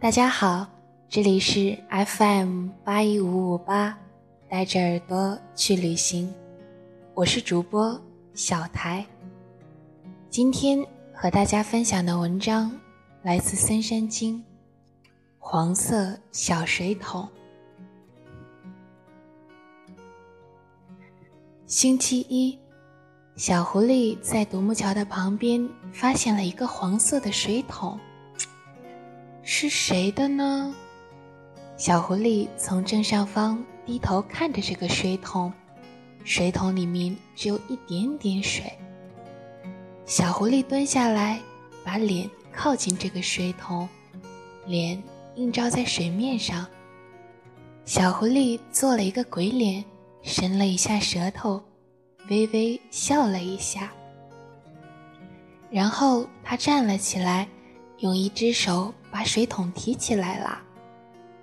大家好，这里是 FM 八一五五八，带着耳朵去旅行，我是主播小台。今天和大家分享的文章来自《森山经》，黄色小水桶。星期一，小狐狸在独木桥的旁边发现了一个黄色的水桶。是谁的呢？小狐狸从正上方低头看着这个水桶，水桶里面只有一点点水。小狐狸蹲下来，把脸靠近这个水桶，脸映照在水面上。小狐狸做了一个鬼脸，伸了一下舌头，微微笑了一下，然后他站了起来。用一只手把水桶提起来了，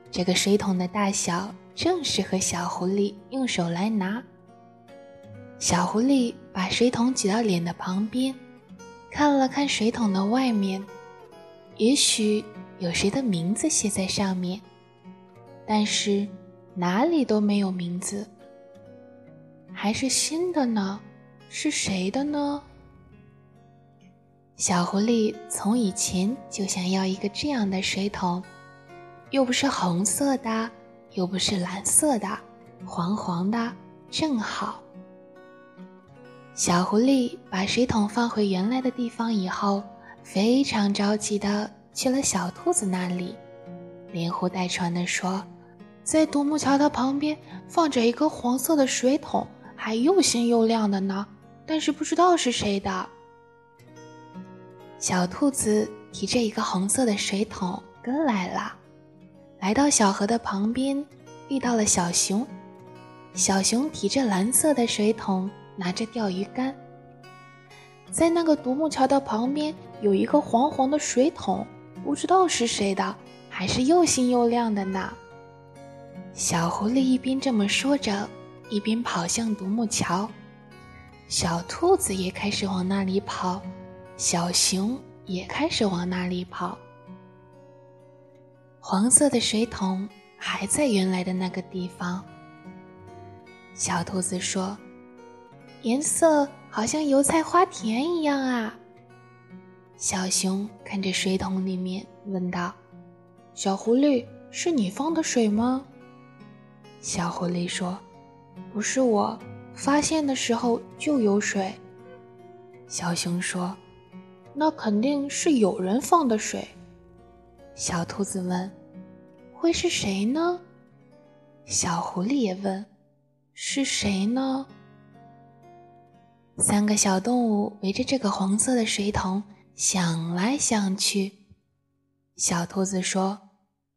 这个水桶的大小正适合小狐狸用手来拿。小狐狸把水桶举到脸的旁边，看了看水桶的外面，也许有谁的名字写在上面，但是哪里都没有名字。还是新的呢？是谁的呢？小狐狸从以前就想要一个这样的水桶，又不是红色的，又不是蓝色的，黄黄的，正好。小狐狸把水桶放回原来的地方以后，非常着急的去了小兔子那里，连呼带喘的说：“在独木桥的旁边放着一个黄色的水桶，还又新又亮的呢，但是不知道是谁的。”小兔子提着一个红色的水桶跟来了，来到小河的旁边，遇到了小熊。小熊提着蓝色的水桶，拿着钓鱼竿。在那个独木桥的旁边有一个黄黄的水桶，不知道是谁的，还是又新又亮的呢。小狐狸一边这么说着，一边跑向独木桥。小兔子也开始往那里跑。小熊也开始往那里跑。黄色的水桶还在原来的那个地方。小兔子说：“颜色好像油菜花田一样啊。”小熊看着水桶里面问道：“小狐狸，是你放的水吗？”小狐狸说：“不是我，发现的时候就有水。”小熊说。那肯定是有人放的水。小兔子问：“会是谁呢？”小狐狸也问：“是谁呢？”三个小动物围着这个黄色的水桶想来想去。小兔子说：“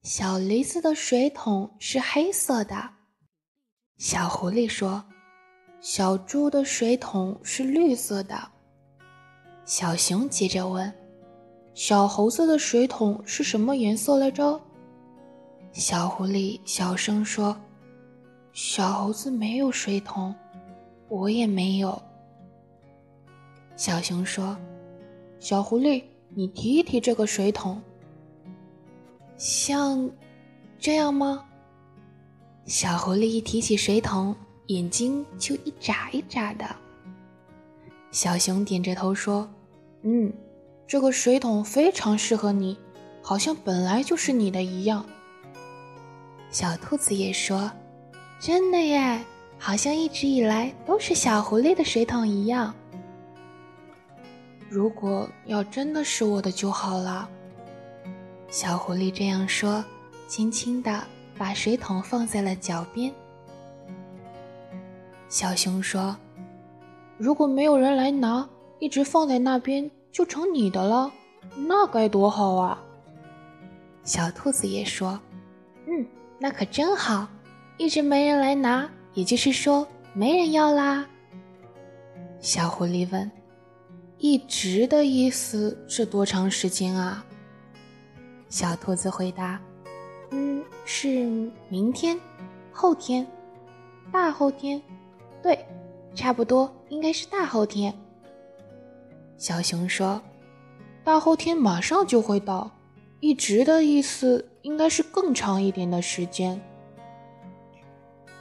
小梨子的水桶是黑色的。”小狐狸说：“小猪的水桶是绿色的。”小熊接着问：“小猴子的水桶是什么颜色来着？”小狐狸小声说：“小猴子没有水桶，我也没有。”小熊说：“小狐狸，你提一提这个水桶，像这样吗？”小狐狸一提起水桶，眼睛就一眨一眨的。小熊点着头说。嗯，这个水桶非常适合你，好像本来就是你的一样。小兔子也说：“真的耶，好像一直以来都是小狐狸的水桶一样。”如果要真的是我的就好了。小狐狸这样说，轻轻地把水桶放在了脚边。小熊说：“如果没有人来拿。”一直放在那边就成你的了，那该多好啊！小兔子也说：“嗯，那可真好，一直没人来拿，也就是说没人要啦。”小狐狸问：“一直的意思是多长时间啊？”小兔子回答：“嗯，是明天、后天、大后天，对，差不多应该是大后天。”小熊说：“大后天马上就会到，一直的意思应该是更长一点的时间。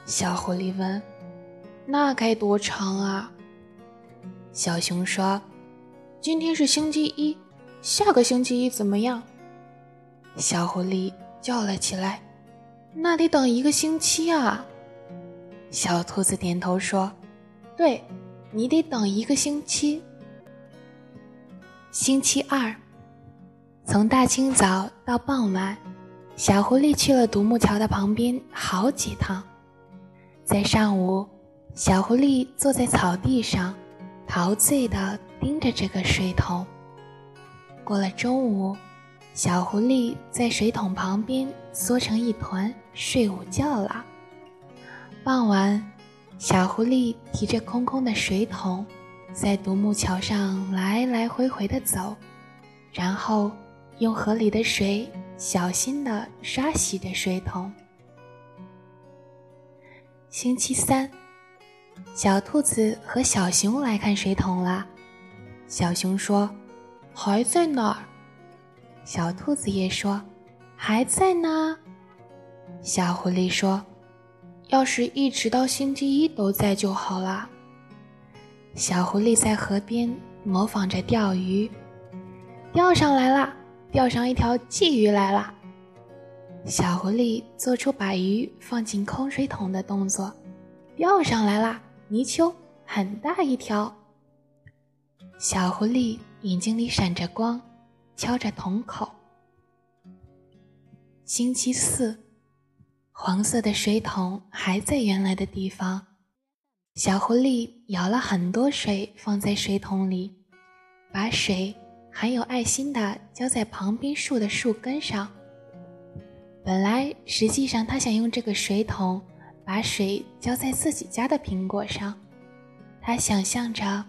小狐狸问：“那该多长啊？”小熊说：“今天是星期一，下个星期一怎么样？”小狐狸叫了起来：“那得等一个星期啊！”小兔子点头说：“对，你得等一个星期。”星期二，从大清早到傍晚，小狐狸去了独木桥的旁边好几趟。在上午，小狐狸坐在草地上，陶醉地盯着这个水桶。过了中午，小狐狸在水桶旁边缩成一团睡午觉了。傍晚，小狐狸提着空空的水桶。在独木桥上来来回回的走，然后用河里的水小心的刷洗着水桶。星期三，小兔子和小熊来看水桶了。小熊说：“还在那儿。”小兔子也说：“还在呢。”小狐狸说：“要是一直到星期一都在就好了。”小狐狸在河边模仿着钓鱼，钓上来了，钓上一条鲫鱼来了。小狐狸做出把鱼放进空水桶的动作，钓上来了，泥鳅，很大一条。小狐狸眼睛里闪着光，敲着桶口。星期四，黄色的水桶还在原来的地方。小狐狸舀了很多水放在水桶里，把水很有爱心地浇在旁边树的树根上。本来，实际上他想用这个水桶把水浇在自己家的苹果上。他想象着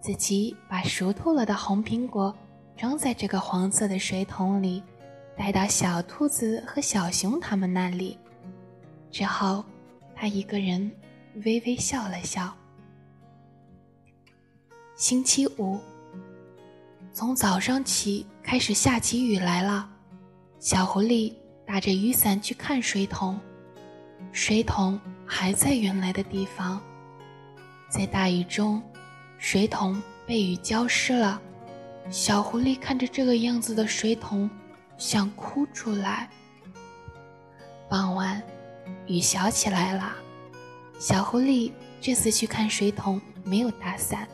自己把熟透了的红苹果装在这个黄色的水桶里，带到小兔子和小熊他们那里。之后，他一个人。微微笑了笑。星期五，从早上起开始下起雨来了。小狐狸打着雨伞去看水桶，水桶还在原来的地方。在大雨中，水桶被雨浇湿了。小狐狸看着这个样子的水桶，想哭出来。傍晚，雨小起来了。小狐狸这次去看水桶，没有打伞，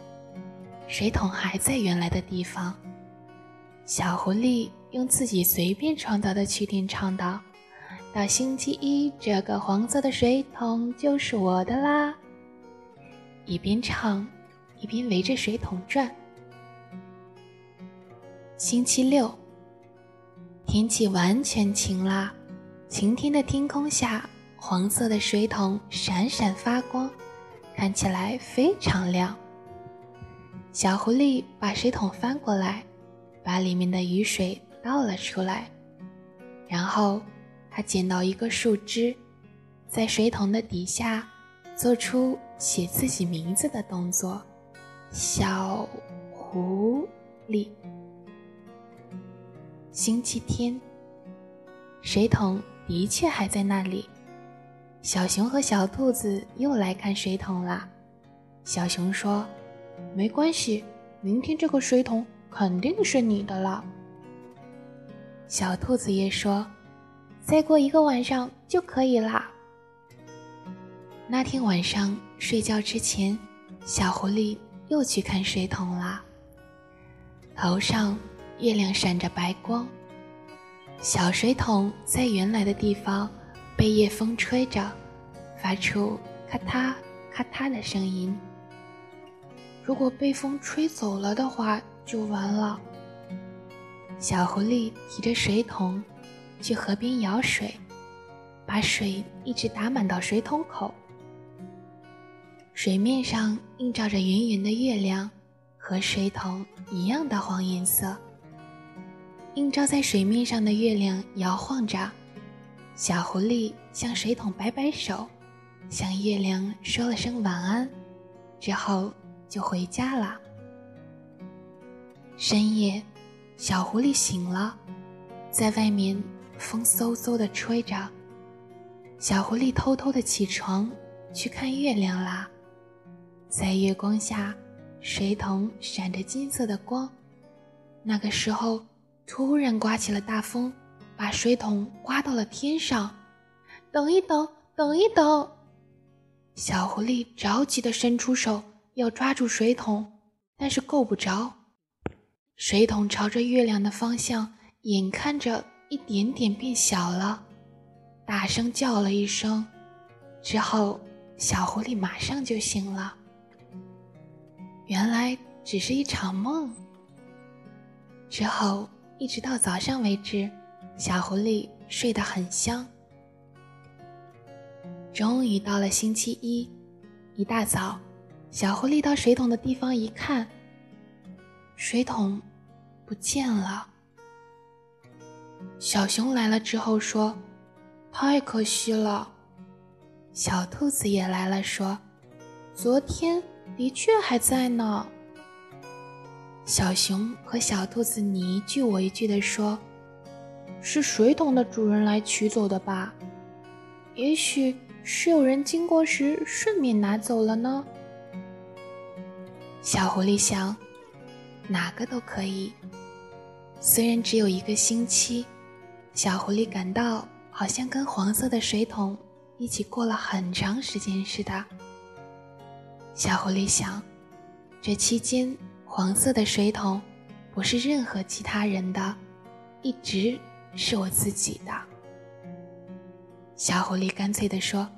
水桶还在原来的地方。小狐狸用自己随便创造的曲调唱道：“到星期一，这个黄色的水桶就是我的啦！”一边唱，一边围着水桶转。星期六，天气完全晴啦，晴天的天空下。黄色的水桶闪闪发光，看起来非常亮。小狐狸把水桶翻过来，把里面的雨水倒了出来，然后他捡到一个树枝，在水桶的底下做出写自己名字的动作。小狐狸。星期天，水桶的确还在那里。小熊和小兔子又来看水桶了。小熊说：“没关系，明天这个水桶肯定是你的了。”小兔子也说：“再过一个晚上就可以啦。”那天晚上睡觉之前，小狐狸又去看水桶了。头上月亮闪着白光，小水桶在原来的地方。被夜风吹着，发出咔嗒咔嗒的声音。如果被风吹走了的话，就完了。小狐狸提着水桶去河边舀水，把水一直打满到水桶口。水面上映照着圆圆的月亮，和水桶一样的黄颜色。映照在水面上的月亮摇晃着。小狐狸向水桶摆摆手，向月亮说了声晚安，之后就回家了。深夜，小狐狸醒了，在外面风嗖嗖的吹着，小狐狸偷偷的起床去看月亮啦。在月光下，水桶闪着金色的光。那个时候，突然刮起了大风，把水桶刮到了天上。等一等，等一等！小狐狸着急地伸出手要抓住水桶，但是够不着。水桶朝着月亮的方向，眼看着一点点变小了，大声叫了一声，之后小狐狸马上就醒了。原来只是一场梦。之后一直到早上为止，小狐狸睡得很香。终于到了星期一，一大早，小狐狸到水桶的地方一看，水桶不见了。小熊来了之后说：“太可惜了。”小兔子也来了说：“昨天的确还在呢。”小熊和小兔子你一句我一句地说：“是水桶的主人来取走的吧？也许是有人经过时顺便拿走了呢。”小狐狸想：“哪个都可以。”虽然只有一个星期，小狐狸感到好像跟黄色的水桶一起过了很长时间似的。小狐狸想：“这期间……”黄色的水桶不是任何其他人的，一直是我自己的。小狐狸干脆地说：“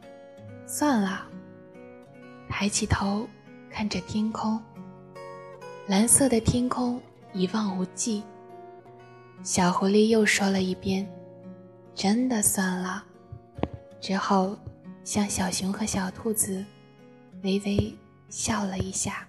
算了。”抬起头看着天空，蓝色的天空一望无际。小狐狸又说了一遍：“真的算了。”之后向小熊和小兔子微微笑了一下。